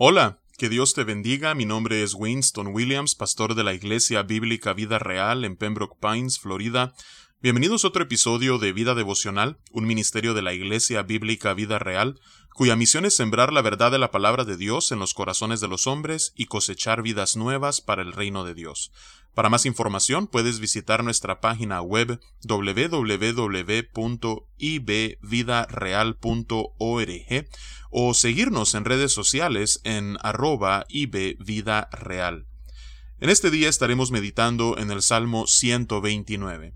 Hola, que Dios te bendiga. Mi nombre es Winston Williams, pastor de la Iglesia Bíblica Vida Real en Pembroke Pines, Florida. Bienvenidos a otro episodio de Vida Devocional, un ministerio de la Iglesia Bíblica Vida Real, cuya misión es sembrar la verdad de la palabra de Dios en los corazones de los hombres y cosechar vidas nuevas para el reino de Dios. Para más información puedes visitar nuestra página web www.ibvidareal.org o seguirnos en redes sociales en arroba ibvidareal. En este día estaremos meditando en el Salmo 129.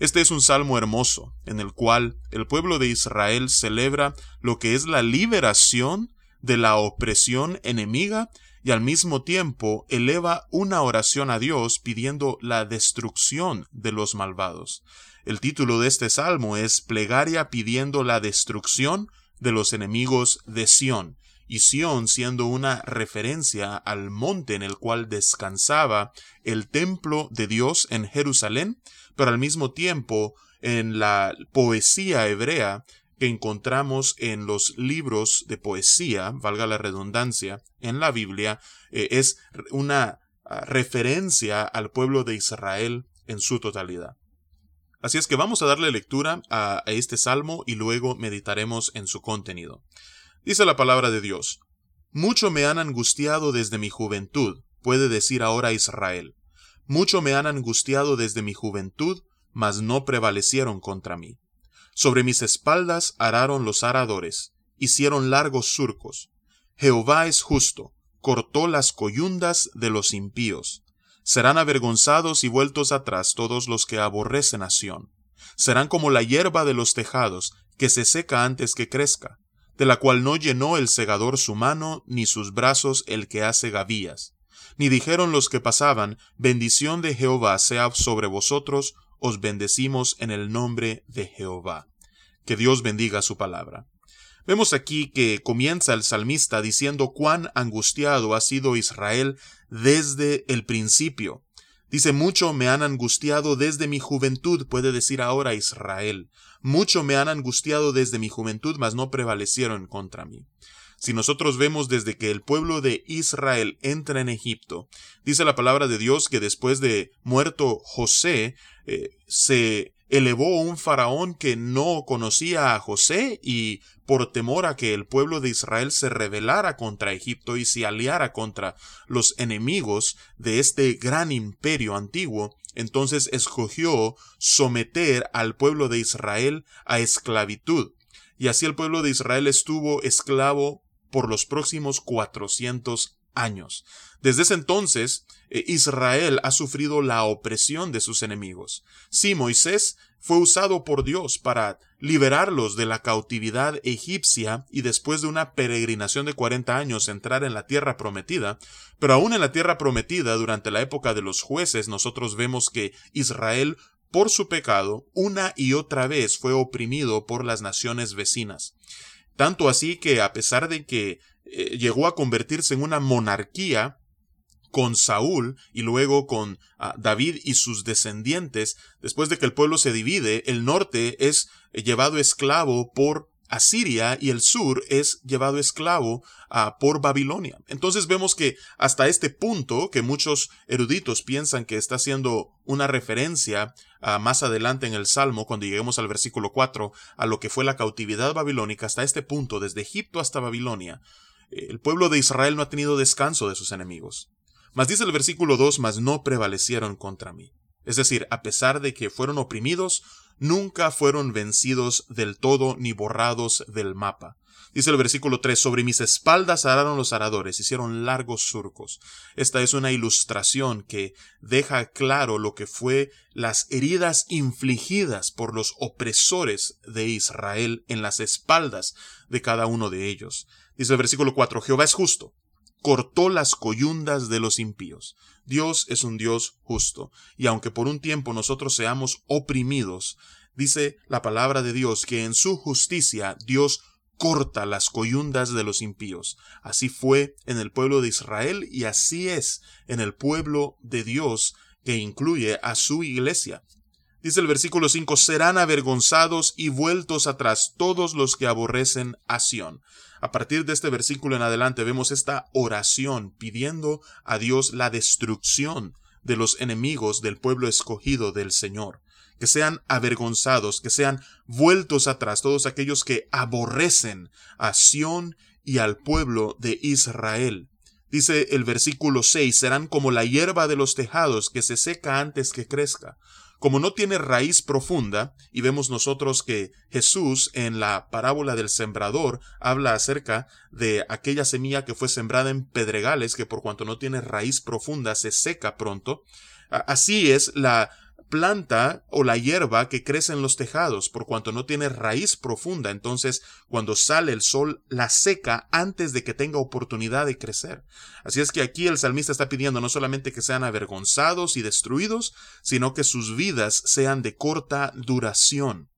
Este es un salmo hermoso, en el cual el pueblo de Israel celebra lo que es la liberación de la opresión enemiga y al mismo tiempo eleva una oración a Dios pidiendo la destrucción de los malvados. El título de este salmo es Plegaria pidiendo la destrucción de los enemigos de Sión, y Sión siendo una referencia al monte en el cual descansaba el templo de Dios en Jerusalén, pero al mismo tiempo en la poesía hebrea que encontramos en los libros de poesía, valga la redundancia, en la Biblia, eh, es una ah, referencia al pueblo de Israel en su totalidad. Así es que vamos a darle lectura a, a este salmo y luego meditaremos en su contenido. Dice la palabra de Dios, Mucho me han angustiado desde mi juventud, puede decir ahora Israel. Mucho me han angustiado desde mi juventud, mas no prevalecieron contra mí. Sobre mis espaldas araron los aradores, hicieron largos surcos. Jehová es justo, cortó las coyundas de los impíos. Serán avergonzados y vueltos atrás todos los que aborrecen a Sión. Serán como la hierba de los tejados, que se seca antes que crezca, de la cual no llenó el segador su mano, ni sus brazos el que hace gavillas ni dijeron los que pasaban, bendición de Jehová sea sobre vosotros, os bendecimos en el nombre de Jehová. Que Dios bendiga su palabra. Vemos aquí que comienza el salmista diciendo cuán angustiado ha sido Israel desde el principio. Dice, mucho me han angustiado desde mi juventud, puede decir ahora Israel. Mucho me han angustiado desde mi juventud, mas no prevalecieron contra mí. Si nosotros vemos desde que el pueblo de Israel entra en Egipto, dice la palabra de Dios que después de muerto José, eh, se elevó un faraón que no conocía a José y por temor a que el pueblo de Israel se rebelara contra Egipto y se aliara contra los enemigos de este gran imperio antiguo, entonces escogió someter al pueblo de Israel a esclavitud. Y así el pueblo de Israel estuvo esclavo por los próximos 400 años. Desde ese entonces, eh, Israel ha sufrido la opresión de sus enemigos. Sí, Moisés fue usado por Dios para liberarlos de la cautividad egipcia y después de una peregrinación de 40 años entrar en la tierra prometida, pero aún en la tierra prometida durante la época de los jueces nosotros vemos que Israel por su pecado una y otra vez fue oprimido por las naciones vecinas. Tanto así que a pesar de que eh, llegó a convertirse en una monarquía con Saúl y luego con ah, David y sus descendientes, después de que el pueblo se divide, el norte es eh, llevado esclavo por Asiria y el sur es llevado esclavo ah, por Babilonia. Entonces vemos que hasta este punto, que muchos eruditos piensan que está haciendo una referencia ah, más adelante en el Salmo, cuando lleguemos al versículo 4, a lo que fue la cautividad babilónica, hasta este punto, desde Egipto hasta Babilonia, el pueblo de Israel no ha tenido descanso de sus enemigos. Mas dice el versículo 2, mas no prevalecieron contra mí. Es decir, a pesar de que fueron oprimidos, nunca fueron vencidos del todo ni borrados del mapa. Dice el versículo 3, sobre mis espaldas araron los aradores, hicieron largos surcos. Esta es una ilustración que deja claro lo que fue las heridas infligidas por los opresores de Israel en las espaldas de cada uno de ellos. Dice el versículo 4, Jehová es justo, cortó las coyundas de los impíos. Dios es un Dios justo, y aunque por un tiempo nosotros seamos oprimidos, dice la palabra de Dios que en su justicia Dios corta las coyundas de los impíos. Así fue en el pueblo de Israel y así es en el pueblo de Dios que incluye a su iglesia. Dice el versículo 5, serán avergonzados y vueltos atrás todos los que aborrecen a Sión. A partir de este versículo en adelante vemos esta oración pidiendo a Dios la destrucción de los enemigos del pueblo escogido del Señor, que sean avergonzados, que sean vueltos atrás todos aquellos que aborrecen a Sión y al pueblo de Israel. Dice el versículo 6, serán como la hierba de los tejados que se seca antes que crezca, como no tiene raíz profunda, y vemos nosotros que Jesús en la parábola del sembrador habla acerca de aquella semilla que fue sembrada en pedregales, que por cuanto no tiene raíz profunda se seca pronto, así es la planta o la hierba que crece en los tejados, por cuanto no tiene raíz profunda, entonces cuando sale el sol la seca antes de que tenga oportunidad de crecer. Así es que aquí el salmista está pidiendo no solamente que sean avergonzados y destruidos, sino que sus vidas sean de corta duración.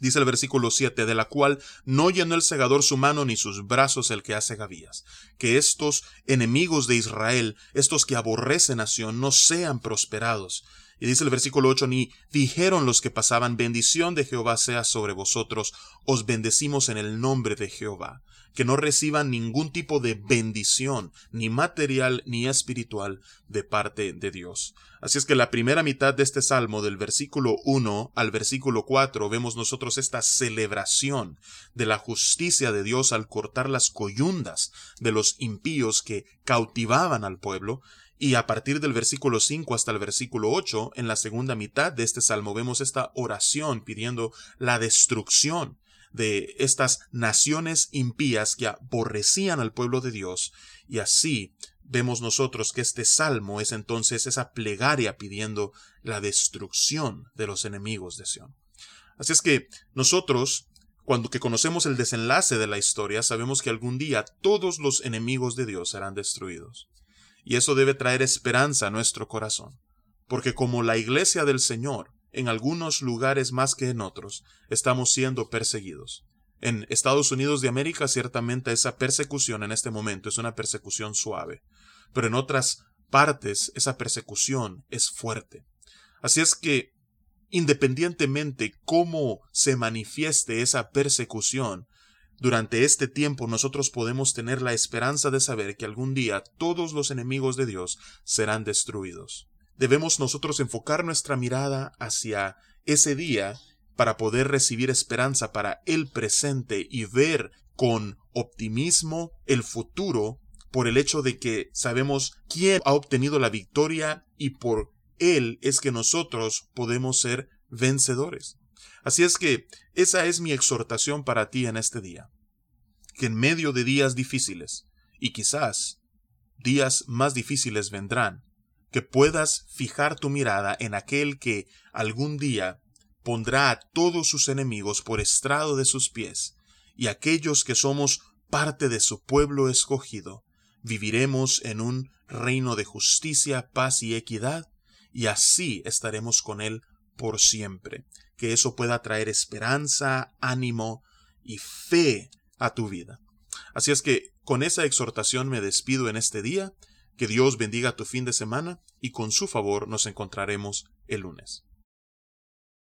Dice el versículo 7, de la cual no llenó el segador su mano ni sus brazos el que hace gavillas. Que estos enemigos de Israel, estos que aborrecen nación, no sean prosperados, y dice el versículo 8, ni dijeron los que pasaban, bendición de Jehová sea sobre vosotros, os bendecimos en el nombre de Jehová. Que no reciban ningún tipo de bendición, ni material ni espiritual, de parte de Dios. Así es que la primera mitad de este salmo, del versículo 1 al versículo 4, vemos nosotros esta celebración de la justicia de Dios al cortar las coyundas de los impíos que cautivaban al pueblo, y a partir del versículo 5 hasta el versículo 8, en la segunda mitad de este salmo, vemos esta oración pidiendo la destrucción de estas naciones impías que aborrecían al pueblo de Dios. Y así vemos nosotros que este salmo es entonces esa plegaria pidiendo la destrucción de los enemigos de Sión. Así es que nosotros, cuando que conocemos el desenlace de la historia, sabemos que algún día todos los enemigos de Dios serán destruidos. Y eso debe traer esperanza a nuestro corazón, porque como la iglesia del Señor, en algunos lugares más que en otros, estamos siendo perseguidos. En Estados Unidos de América ciertamente esa persecución en este momento es una persecución suave, pero en otras partes esa persecución es fuerte. Así es que, independientemente cómo se manifieste esa persecución, durante este tiempo nosotros podemos tener la esperanza de saber que algún día todos los enemigos de Dios serán destruidos. Debemos nosotros enfocar nuestra mirada hacia ese día para poder recibir esperanza para el presente y ver con optimismo el futuro por el hecho de que sabemos quién ha obtenido la victoria y por él es que nosotros podemos ser vencedores. Así es que esa es mi exhortación para ti en este día. Que en medio de días difíciles, y quizás días más difíciles vendrán, que puedas fijar tu mirada en aquel que algún día pondrá a todos sus enemigos por estrado de sus pies, y aquellos que somos parte de su pueblo escogido, viviremos en un reino de justicia, paz y equidad, y así estaremos con él por siempre que eso pueda traer esperanza, ánimo y fe a tu vida. Así es que con esa exhortación me despido en este día, que Dios bendiga tu fin de semana y con su favor nos encontraremos el lunes.